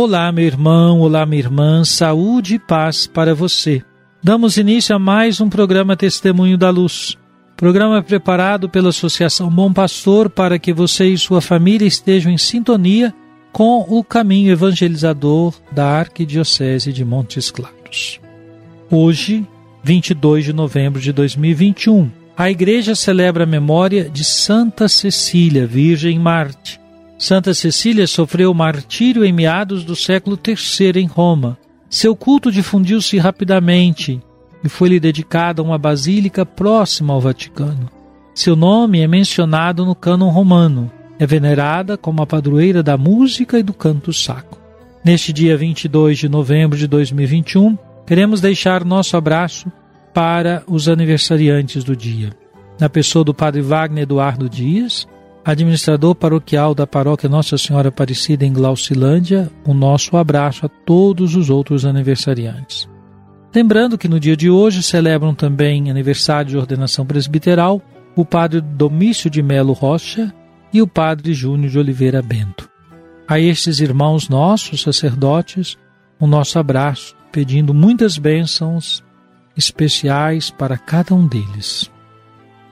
Olá, meu irmão, olá, minha irmã, saúde e paz para você. Damos início a mais um programa Testemunho da Luz. Programa preparado pela Associação Bom Pastor para que você e sua família estejam em sintonia com o caminho evangelizador da Arquidiocese de Montes Claros. Hoje, 22 de novembro de 2021, a Igreja celebra a memória de Santa Cecília, Virgem Marte. Santa Cecília sofreu martírio em meados do século III em Roma. Seu culto difundiu-se rapidamente e foi-lhe dedicada uma basílica próxima ao Vaticano. Seu nome é mencionado no cânon romano. É venerada como a padroeira da música e do canto sacro. Neste dia 22 de novembro de 2021, queremos deixar nosso abraço para os aniversariantes do dia. Na pessoa do Padre Wagner Eduardo Dias, administrador paroquial da paróquia Nossa Senhora Aparecida em Glaucilândia, o nosso abraço a todos os outros aniversariantes. Lembrando que no dia de hoje celebram também aniversário de ordenação presbiteral o padre Domício de Melo Rocha e o padre Júnior de Oliveira Bento. A estes irmãos nossos, sacerdotes, o nosso abraço, pedindo muitas bênçãos especiais para cada um deles.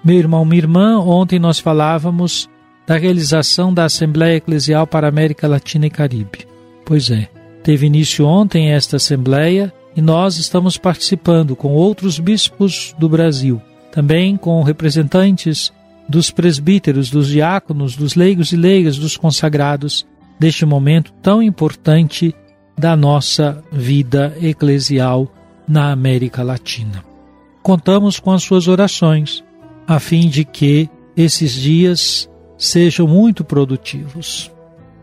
Meu irmão, minha irmã, ontem nós falávamos da realização da Assembleia Eclesial para a América Latina e Caribe. Pois é, teve início ontem esta Assembleia e nós estamos participando com outros bispos do Brasil, também com representantes dos presbíteros, dos diáconos, dos leigos e leigas, dos consagrados, deste momento tão importante da nossa vida eclesial na América Latina. Contamos com as suas orações, a fim de que esses dias sejam muito produtivos.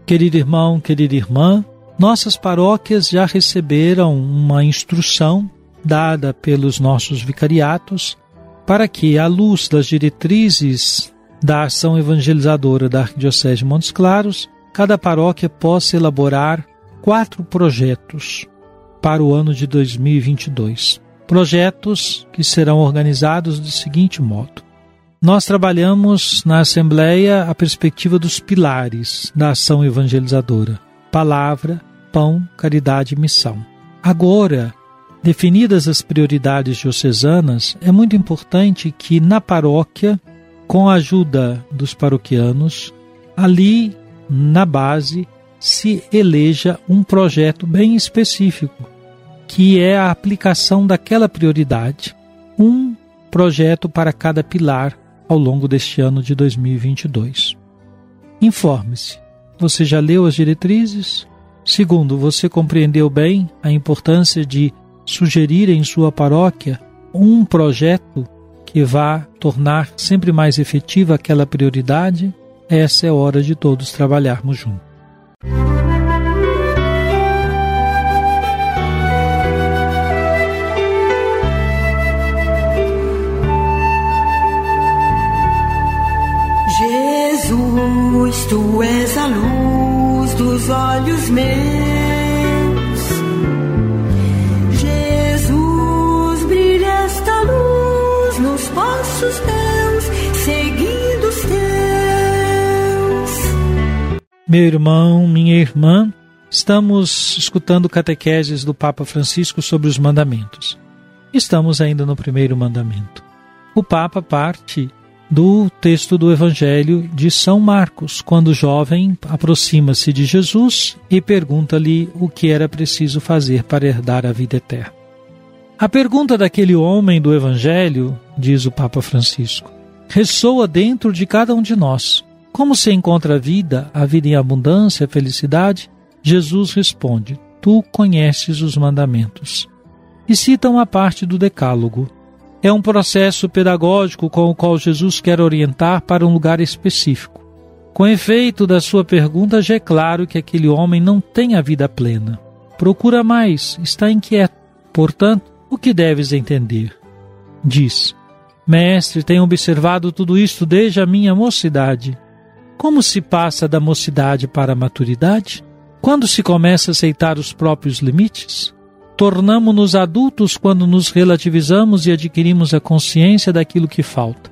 Querido irmão, querida irmã, nossas paróquias já receberam uma instrução dada pelos nossos vicariatos para que, à luz das diretrizes da ação evangelizadora da Arquidiocese de Montes Claros, cada paróquia possa elaborar quatro projetos para o ano de 2022. Projetos que serão organizados do seguinte modo: nós trabalhamos na Assembleia a perspectiva dos pilares da ação evangelizadora: palavra, pão, caridade e missão. Agora, definidas as prioridades diocesanas, é muito importante que na paróquia, com a ajuda dos paroquianos, ali na base se eleja um projeto bem específico, que é a aplicação daquela prioridade, um projeto para cada pilar ao longo deste ano de 2022. Informe-se. Você já leu as diretrizes? Segundo, você compreendeu bem a importância de sugerir em sua paróquia um projeto que vá tornar sempre mais efetiva aquela prioridade? Essa é a hora de todos trabalharmos juntos. Tu és a luz dos olhos meus. Jesus, brilha esta luz nos passos teus, seguindo os teus. Meu irmão, minha irmã, estamos escutando catequeses do Papa Francisco sobre os mandamentos. Estamos ainda no primeiro mandamento. O Papa parte do texto do Evangelho de São Marcos, quando o jovem aproxima-se de Jesus e pergunta-lhe o que era preciso fazer para herdar a vida eterna. A pergunta daquele homem do Evangelho, diz o Papa Francisco, ressoa dentro de cada um de nós. Como se encontra a vida, a vida em abundância, a felicidade? Jesus responde: Tu conheces os mandamentos. E cita uma parte do Decálogo. É um processo pedagógico com o qual Jesus quer orientar para um lugar específico. Com efeito da sua pergunta, já é claro que aquele homem não tem a vida plena. Procura mais, está inquieto. Portanto, o que deves entender? Diz: Mestre, tenho observado tudo isto desde a minha mocidade. Como se passa da mocidade para a maturidade? Quando se começa a aceitar os próprios limites? Tornamo-nos adultos quando nos relativizamos e adquirimos a consciência daquilo que falta.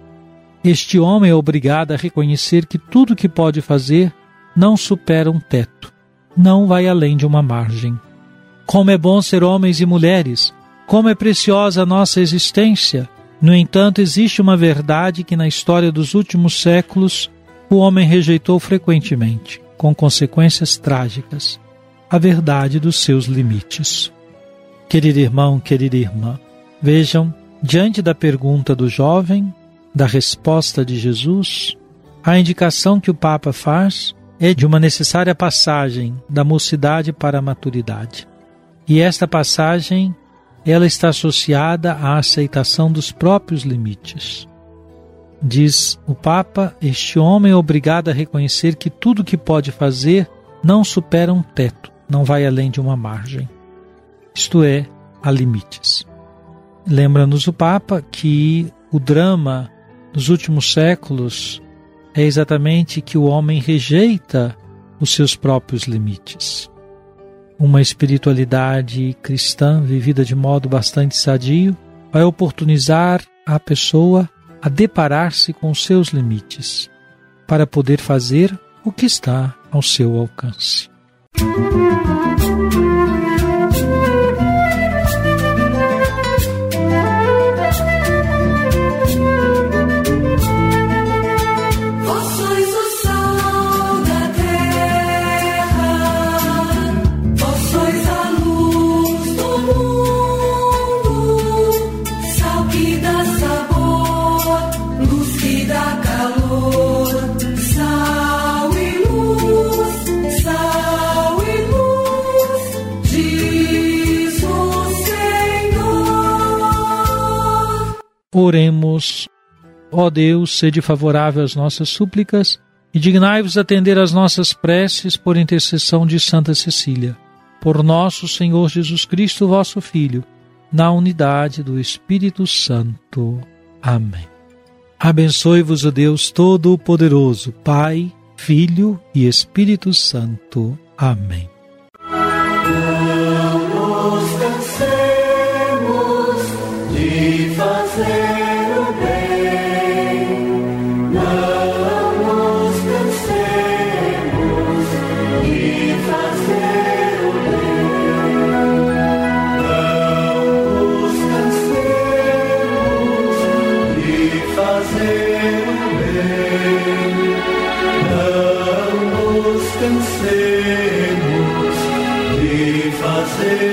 Este homem é obrigado a reconhecer que tudo que pode fazer não supera um teto, não vai além de uma margem. Como é bom ser homens e mulheres, como é preciosa a nossa existência. No entanto, existe uma verdade que na história dos últimos séculos o homem rejeitou frequentemente, com consequências trágicas a verdade dos seus limites. Querido irmão, querida irmã, vejam, diante da pergunta do jovem, da resposta de Jesus, a indicação que o Papa faz é de uma necessária passagem da mocidade para a maturidade. E esta passagem, ela está associada à aceitação dos próprios limites. Diz o Papa: Este homem é obrigado a reconhecer que tudo que pode fazer não supera um teto, não vai além de uma margem isto é, há limites. Lembra-nos o Papa que o drama dos últimos séculos é exatamente que o homem rejeita os seus próprios limites. Uma espiritualidade cristã vivida de modo bastante sadio vai oportunizar a pessoa a deparar-se com seus limites para poder fazer o que está ao seu alcance. Música Oremos. Ó Deus, sede favorável às nossas súplicas e dignai-vos atender às nossas preces por intercessão de Santa Cecília. Por nosso Senhor Jesus Cristo, vosso Filho, na unidade do Espírito Santo. Amém. Abençoe-vos o Deus Todo-Poderoso, Pai, Filho e Espírito Santo. Amém. fazer.